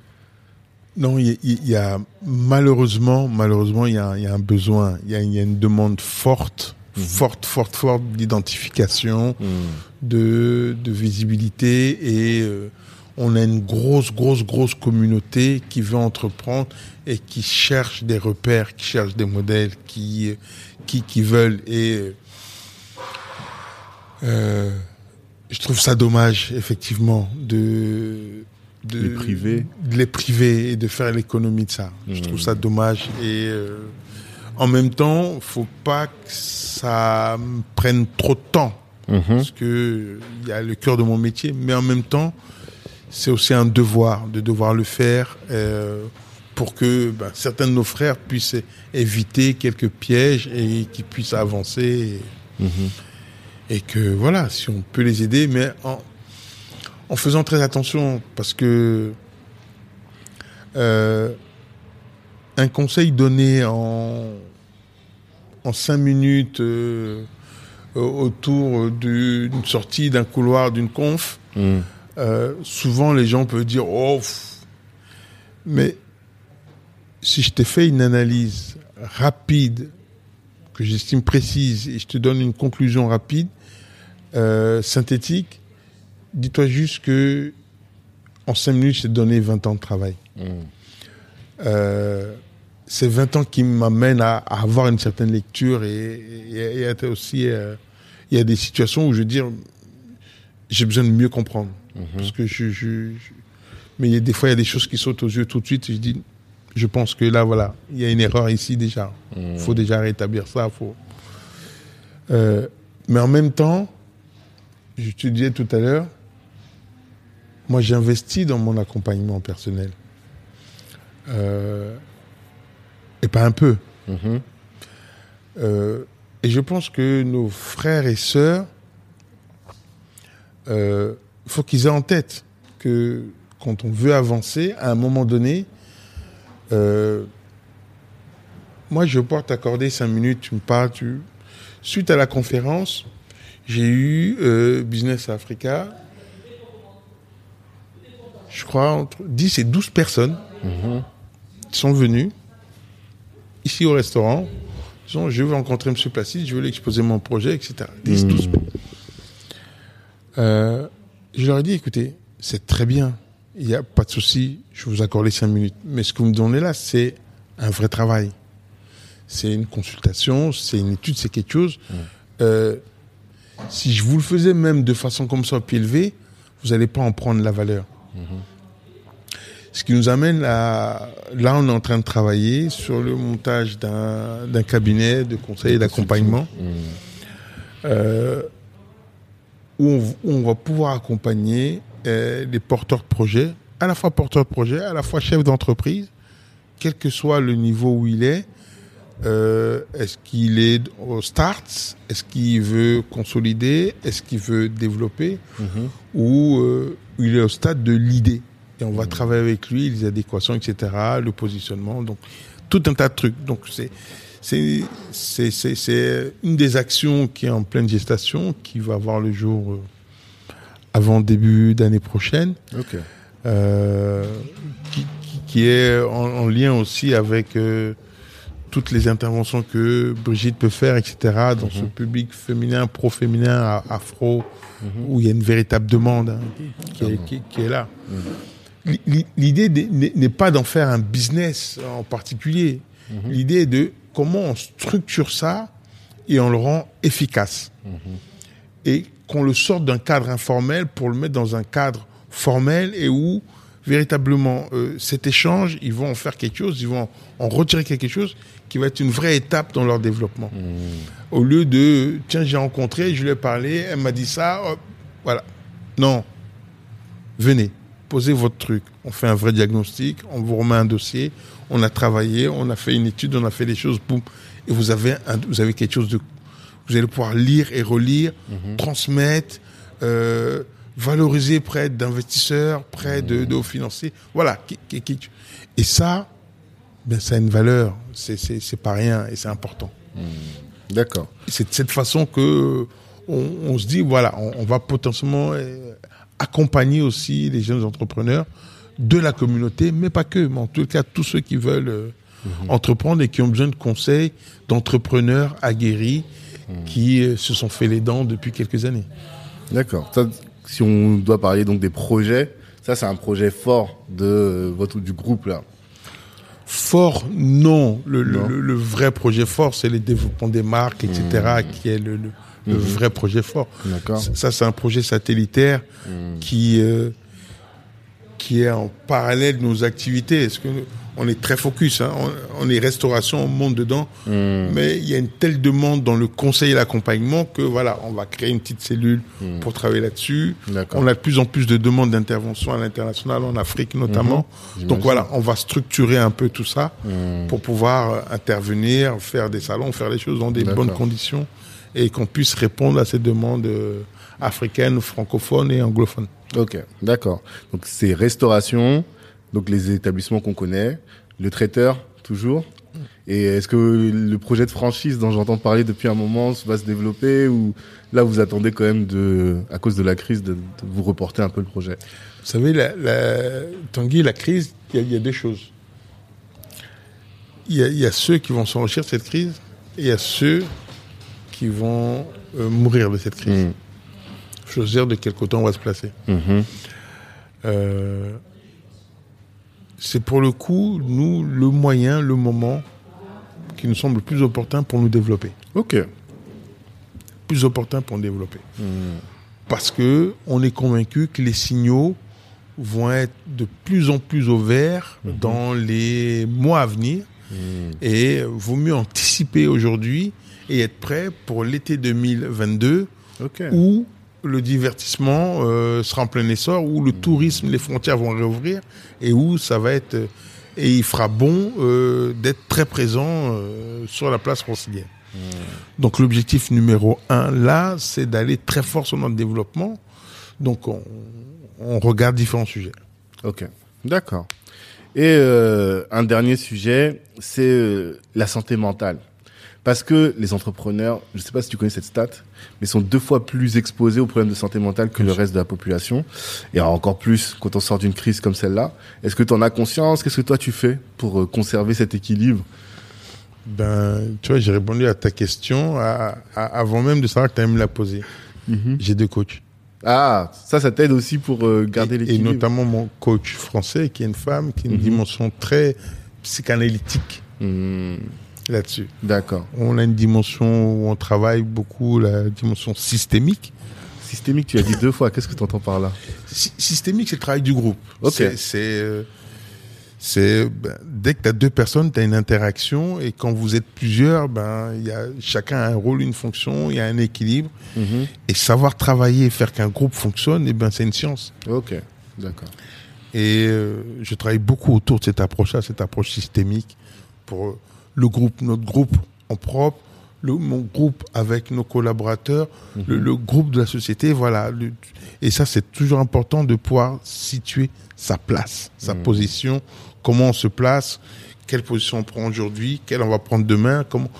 Non, il y, a malheureusement, malheureusement, il y a, un besoin, il y a, une demande forte, mhm. forte, forte, forte d'identification, mhm. de, visibilité et euh, on a une grosse, grosse, grosse communauté qui veut entreprendre et qui cherche des repères, qui cherche des modèles, qui, qui, qui veulent et euh, je trouve ça dommage effectivement de de les priver, de les priver et de faire l'économie de ça. Je trouve ça dommage et euh, en même temps, faut pas que ça prenne trop de temps mhm. parce que il y a le cœur de mon métier, mais en même temps, c'est aussi un devoir de devoir le faire euh, pour que ben, certains de nos frères puissent éviter quelques pièges et qu'ils puissent avancer. Et, mhm. et que voilà, si on peut les aider, mais en, en faisant très attention parce que euh, un conseil donné en en cinq minutes euh, autour d'une sortie d'un couloir d'une conf, hmm. euh, souvent les gens peuvent dire oh mais si je t'ai fait une analyse rapide que j'estime précise et je te donne une conclusion rapide synthétique dis-toi juste que en 5 minutes, je t'ai donné 20 ans de travail. Mm. Euh, c'est 20 ans qui m'amènent à, avoir une certaine lecture et, et, aussi, euh, il y a des situations où je veux dire, j'ai besoin de mieux comprendre. Mm-hmm. Parce que je, je, mais il y a des fois, il y a des choses qui sautent aux yeux tout de suite et je dis, je pense que là, voilà, il y a une erreur ici déjà. Il mm. faut déjà rétablir ça. Faut... Euh, mais en même temps, je te disais tout à l'heure, moi, j'investis dans mon accompagnement personnel. Euh, et pas un peu. Mhm. Euh, et je pense que nos frères et sœurs, il euh, faut qu'ils aient en tête que quand on veut avancer, à un moment donné, moi, je peux t'accorder cinq minutes, tu me parles. Tu... Suite à la conférence, j'ai eu Business Africa je crois, entre 10 et 12 personnes qui sont venues ici au restaurant disons, je veux rencontrer M. Placide, je veux lui exposer mon projet, etc. 10, 12 euh, je leur ai dit, écoutez, c'est très bien, il n'y a pas de souci, je vous accorde les 5 minutes. Mais ce que vous me donnez là, c'est un vrai travail. C'est une consultation, c'est une étude, c'est quelque chose. Euh, si je vous le faisais même de façon comme ça, pied levé, vous n'allez pas en prendre la valeur. Ce qui nous amène à... Là, on est en train de travailler sur le montage d'un cabinet de conseil et d'accompagnement. Euh, où, on, où on va pouvoir accompagner euh, les porteurs de projets, à la fois porteurs de projets, à la fois chefs d'entreprise, quel que soit le niveau où il est. Euh, est-ce qu'il est au start Est-ce qu'il veut consolider? Est-ce qu'il veut développer? Ou euh, il est au stade de l'idée Et on va travailler avec lui, les adéquations, etc., le positionnement, donc tout un tas de trucs. Donc c'est c'est une des actions qui est en pleine gestation, qui va voir le jour euh, avant début d'année prochaine, Ok. euh, qui, qui- qui est en, en lien aussi avec euh, toutes les interventions que Brigitte peut faire, etc. Dans ce public féminin, pro-féminin, afro, où il y a une véritable demande hein, qui, est, qui- qui est là. L- L'idée n'est pas d'en faire un business en particulier. L'idée est de comment on structure ça et on le rend efficace. Et qu'on le sorte d'un cadre informel pour le mettre dans un cadre formel et où véritablement euh, cet échange, ils vont en faire quelque chose, ils vont en retirer quelque chose qui va être une vraie étape dans leur développement. Au lieu de, tiens, j'ai rencontré, je lui ai parlé, elle m'a dit ça, hop, voilà. Non. Venez, posez votre truc. On fait un vrai diagnostic, on vous remet un dossier, on a travaillé, on a fait une étude, on a fait des choses, boum. Et vous avez, un, vous avez quelque chose de... Vous allez pouvoir lire et relire, transmettre, euh, valoriser près d'investisseurs, près de, de hauts financiers. Voilà. Et ça, ben, ça a une valeur. C'est, c'est, c'est pas rien et c'est important. D'accord. C'est de cette façon que on, on se dit voilà, on, on va potentiellement euh, accompagner aussi les jeunes entrepreneurs de la communauté, mais pas que, mais en tout cas tous ceux qui veulent euh, entreprendre et qui ont besoin de conseils d'entrepreneurs aguerris qui euh, se sont fait les dents depuis quelques années. D'accord. Si on doit parler donc des projets, ça c'est un projet fort de votre du groupe là. Fort, non. Le, le- Non. le- le vrai projet fort, c'est le développement des marques, etc., qui est le, le- le vrai projet fort. D'accord. Ça, c'est un projet satellitaire qui, euh, qui est en parallèle de nos activités. Est-ce que on est très focus, hein, on, on est restauration, on monte dedans, mais il y a une telle demande dans le conseil et l'accompagnement que voilà, on va créer une petite cellule pour travailler là-dessus. On a de plus en plus de demandes d'intervention à l'international, en Afrique notamment. Donc voilà, on va structurer un peu tout ça pour pouvoir euh, intervenir, faire des salons, faire les choses dans des bonnes conditions et qu'on puisse répondre à ces demandes euh, africaines, francophones et anglophones. Ok, d'accord. Donc c'est restauration, donc les établissements qu'on connaît, le traiteur toujours. Et est-ce que le projet de franchise dont j'entends parler depuis un moment va se développer ou là vous attendez quand même de, à cause de la crise, de, de vous reporter un peu le projet? Vous savez, la, la, Tanguy, la crise, il y, a- il y a deux choses. Il y y a ceux qui vont s'enrichir de cette crise et il y a ceux qui vont euh, mourir de cette crise. Mm. Choisir de quel côté on va se placer. Mhm. Euh, c'est pour le coup, nous, le moyen, le moment qui nous semble le plus opportun pour nous développer. Ok. Plus opportun pour nous développer. Parce que on est convaincu que les signaux vont être de plus en plus au vert dans les mois à venir. Et vaut mieux anticiper aujourd'hui et être prêt pour l'été 2022 Ok. où le divertissement euh, sera en plein essor, où le tourisme, les frontières vont réouvrir et où ça va être... euh, et il fera bon euh, d'être très présent euh, sur la place francilienne. Donc l'objectif numéro un, là, c'est d'aller très fort sur notre développement. Donc on, on regarde différents sujets. Ok, d'accord. Et euh, un dernier sujet, c'est euh, la santé mentale. Parce que les entrepreneurs, je ne sais pas si tu connais cette stat, mais sont deux fois plus exposés aux problèmes de santé mentale que le reste de la population. Et encore plus quand on sort d'une crise comme celle-là. Est-ce que tu en as conscience? Qu'est-ce que toi tu fais pour euh, conserver cet équilibre? Ben, tu vois, j'ai répondu à ta question à- à- avant même de savoir que tu allais me la poser. J'ai deux coachs. Ah, ça, ça t'aide aussi pour euh, garder et, et l'équilibre. notamment mon coach français, qui est une femme, qui a une Mhm. dimension très psychanalytique Hmm, là-dessus. D'accord. On a une dimension où on travaille beaucoup, la dimension systémique. Systémique, tu as dit deux fois. Qu'est-ce que tu entends par là? Sy- systémique, c'est le travail du groupe. Ok. C'est, c'est, euh, ben, dès que tu as deux personnes, tu as une interaction, et quand vous êtes plusieurs, ben, il y a, chacun a un rôle, une fonction, il y a un équilibre. Mhm. Et savoir travailler et faire qu'un groupe fonctionne, eh ben, c'est une science. Ok, d'accord. Et euh, je travaille beaucoup autour de cette approche-là, cette approche systémique pour le groupe, notre groupe en propre, le, mon groupe avec nos collaborateurs, le, le groupe de la société, voilà. Le- et ça, c'est toujours important de pouvoir situer sa place, sa Mhm. position, comment on se place, quelle position on prend aujourd'hui, quelle on va prendre demain, comment.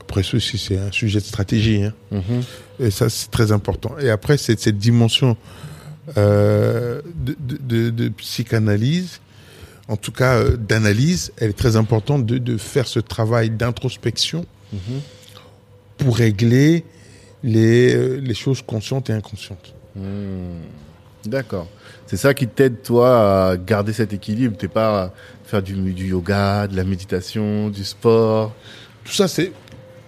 Après, ceci, c'est un sujet de stratégie. Hein. Mhm. Et ça, c'est très important. Et après, c'est cette dimension euh, de, de, de- de psychanalyse, en tout cas euh, d'analyse, elle est très importante de, de faire ce travail d'introspection Mhm. pour régler les, euh, les choses conscientes et inconscientes. Hmm. D'accord. C'est ça qui t'aide, toi, à garder cet équilibre. T'es pas à faire du, du yoga, de la méditation, du sport? Tout ça, c'est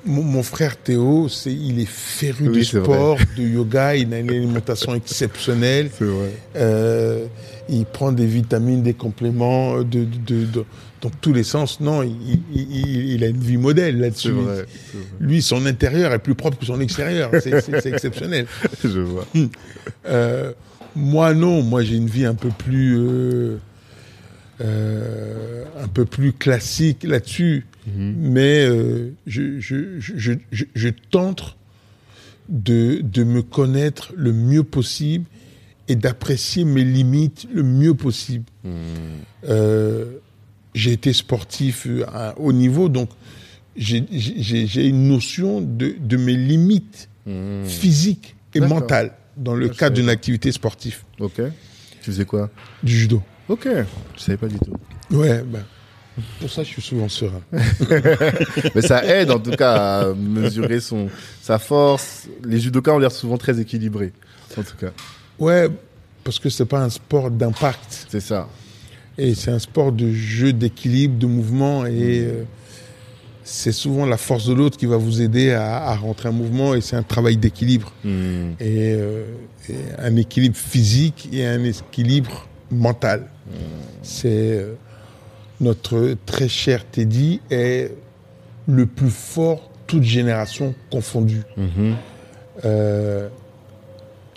mon, mon frère Théo, c'est il est féru Oui, de c'est sport, de yoga, il a une alimentation [LAUGHS] exceptionnelle. C'est vrai. Euh, il prend des vitamines, des compléments de, de, de- de- dans tous les sens. Non, il, il- il- il a une vie modèle là-dessus. vrai. vrai. Lui, son intérieur est plus propre que son extérieur. C'est- exceptionnel. [LAUGHS] Je vois. [LAUGHS] Euh, moi, non. Moi, j'ai une vie un peu plus, euh, euh, un peu plus classique là-dessus. Mhm. Mais euh, je, je, je, je, je- je tente de, de me connaître le mieux possible et d'apprécier mes limites le mieux possible. Hmm. Euh, j'ai été sportif euh, à haut niveau, donc j'ai- une notion de, de mes limites Hmm. physiques et mentales dans le Ah, cadre d'une activité sportive, Ok. Tu faisais quoi? Du judo. Ok. Je savais pas du tout. Ouais, ben, pour ça, je suis souvent serein. [LAUGHS] Mais ça aide en tout cas à mesurer son sa force. Les judokas ont l'air souvent très équilibrés. En tout cas, Ouais, parce que c'est pas un sport d'impact. c'est ça. Et c'est un sport de jeu, d'équilibre, de mouvement. Et euh, c'est souvent la force de l'autre qui va vous aider à, à rentrer en mouvement. Et c'est un travail d'équilibre. Et, euh, et un équilibre physique et un équilibre mental. C'est euh, notre très cher Teddy est le plus fort, toute génération confondue. Mhm. Euh,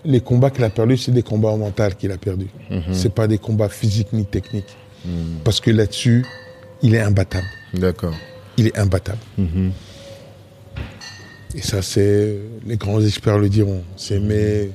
les combats qu'il a perdus, c'est des combats mentaux qu'il a perdus. Mhm. C'est pas des combats physiques ni techniques. Hmm. Parce que là-dessus, il est imbattable. D'accord. Il est imbattable. Mhm. Et ça, c'est les grands experts le diront. C'est mais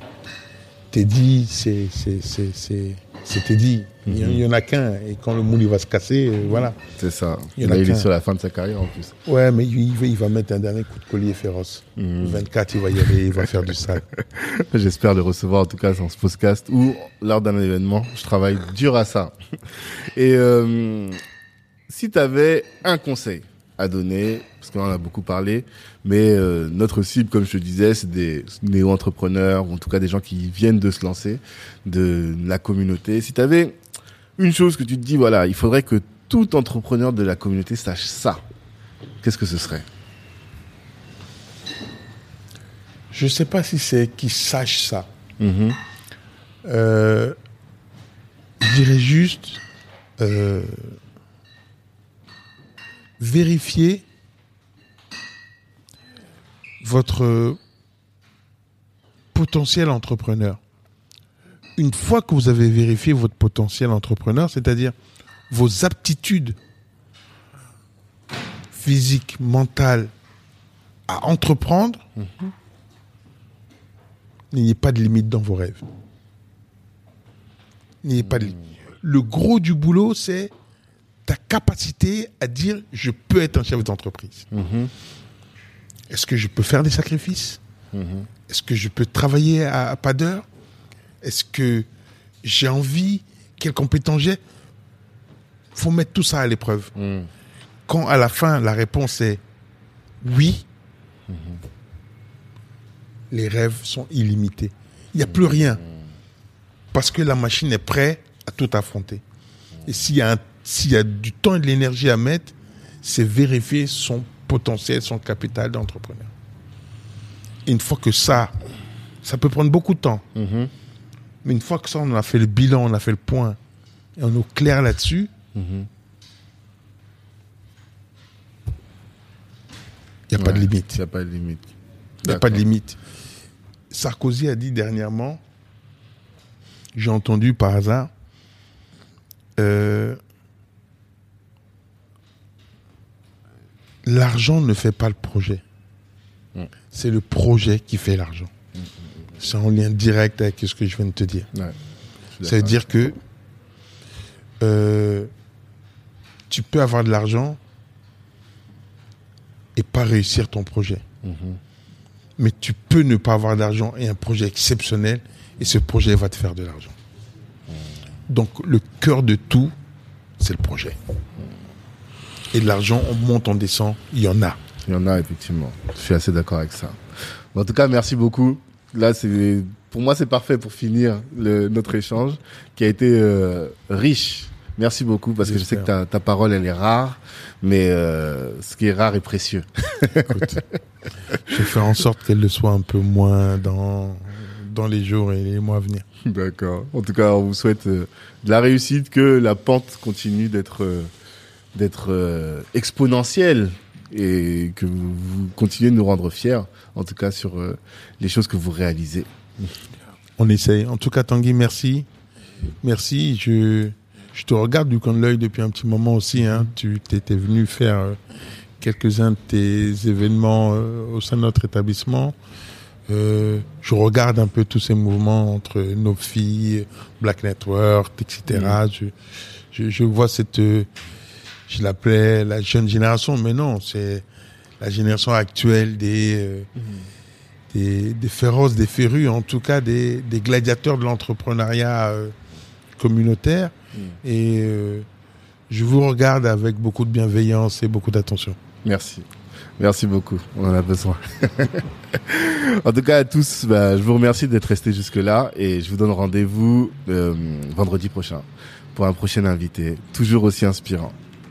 Teddy, c'est c'est Teddy. Il y en- il y en a qu'un. Et quand le moule il va se casser, euh, voilà. C'est ça. Il Là, est sur la fin de sa carrière en plus. Ouais, mais il va, il va mettre un dernier coup de collier féroce. Mhm. 24, il va y aller, il va faire du sale. [LAUGHS] J'espère le recevoir en tout cas dans ce podcast ou lors d'un événement. Je travaille dur à ça. [LAUGHS] Et euh, si tu avais un conseil à donner, parce qu'on en a beaucoup parlé, mais euh, notre cible, comme je te disais, c'est des néo-entrepreneurs, ou en tout cas des gens qui viennent de se lancer, de la communauté. Si tu avais une chose que tu te dis, voilà, il faudrait que tout entrepreneur de la communauté sache ça, qu'est-ce que ce serait? Je sais pas si c'est qu'il sache ça. Mhm. Euh, je dirais juste euh, vérifier votre potentiel entrepreneur. Une fois que vous avez vérifié votre potentiel entrepreneur, c'est-à-dire vos aptitudes physiques, mentales à entreprendre, n'ayez pas de limite dans vos rêves. N'ayez pas de limite. Le gros du boulot, c'est ta capacité à dire je peux être un chef d'entreprise. Mhm. Est-ce que je peux faire des sacrifices? Mhm. Est-ce que je peux travailler à, à pas d'heure? Est-ce que j'ai envie Quelles compétences j'ai? Faut mettre tout ça à l'épreuve. Mhm. quand à la fin la réponse est oui, les rêves sont illimités. Il n'y a plus rien. Parce que la machine est prête à tout affronter. Et s'il y, a un- s'il y a du temps et de l'énergie à mettre, c'est vérifier son potentiel, son capital d'entrepreneur. Une fois que ça, ça peut prendre beaucoup de temps. Mhm. Mais une fois que ça, on a fait le bilan, on a fait le point, et on est clair là-dessus, Mhm. il n'y a pas de limite. Il n'y a pas de limite. Il n'y a pas de limite. Sarkozy a dit dernièrement, j'ai entendu par hasard, euh, l'argent ne fait pas le projet. C'est le projet qui fait l'argent. C'est en lien direct avec ce que je viens de te dire. Ouais, Ça veut dire que euh, tu peux avoir de l'argent et pas réussir ton projet. Mhm. Mais tu peux ne pas avoir d'argent et un projet exceptionnel et ce projet va te faire de l'argent. Donc le cœur de tout, c'est le projet. Et de l'argent, on monte, on descend, il y en a. Il y en a effectivement. Je suis assez d'accord avec ça. En tout cas, merci beaucoup. Là, c'est pour moi, c'est parfait pour finir le- notre échange qui a été euh, riche. Merci beaucoup parce que je sais que ta, ta parole, elle est rare, mais euh, ce qui est rare est précieux. Écoute, je vais faire en sorte qu'elle le soit un peu moins dans, dans les jours et les mois à venir. D'accord. En tout cas, on vous souhaite euh, de la réussite, que la pente continue d'être d'être exponentielle et que vous, vous continuez de nous rendre fiers, en tout cas sur euh, les choses que vous réalisez. On essaye. En tout cas, Tanguy, merci. Merci. Je, je te regarde du coin de l'œil depuis un petit moment aussi. Hein. Tu étais venu faire euh, quelques-uns de tes événements euh, au sein de notre établissement. Euh, je regarde un peu tous ces mouvements entre nos filles, Black Network, etc. Je, je, je vois cette, euh, je l'appelais la jeune génération, mais non, c'est la génération actuelle des, euh, des, des féroces, des férus, en tout cas des, des gladiateurs de l'entrepreneuriat euh, communautaire. Et euh, je vous regarde avec beaucoup de bienveillance et beaucoup d'attention. Merci. Merci beaucoup. On en a besoin. [LAUGHS] en tout cas, à tous, bah, je vous remercie d'être restés jusque-là et je vous donne rendez-vous vendredi prochain pour un prochain invité, toujours aussi inspirant.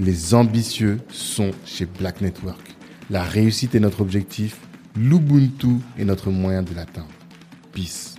Les ambitieux sont chez Black Network. La réussite est notre objectif, l'Ubuntu est notre moyen de l'atteindre. Peace.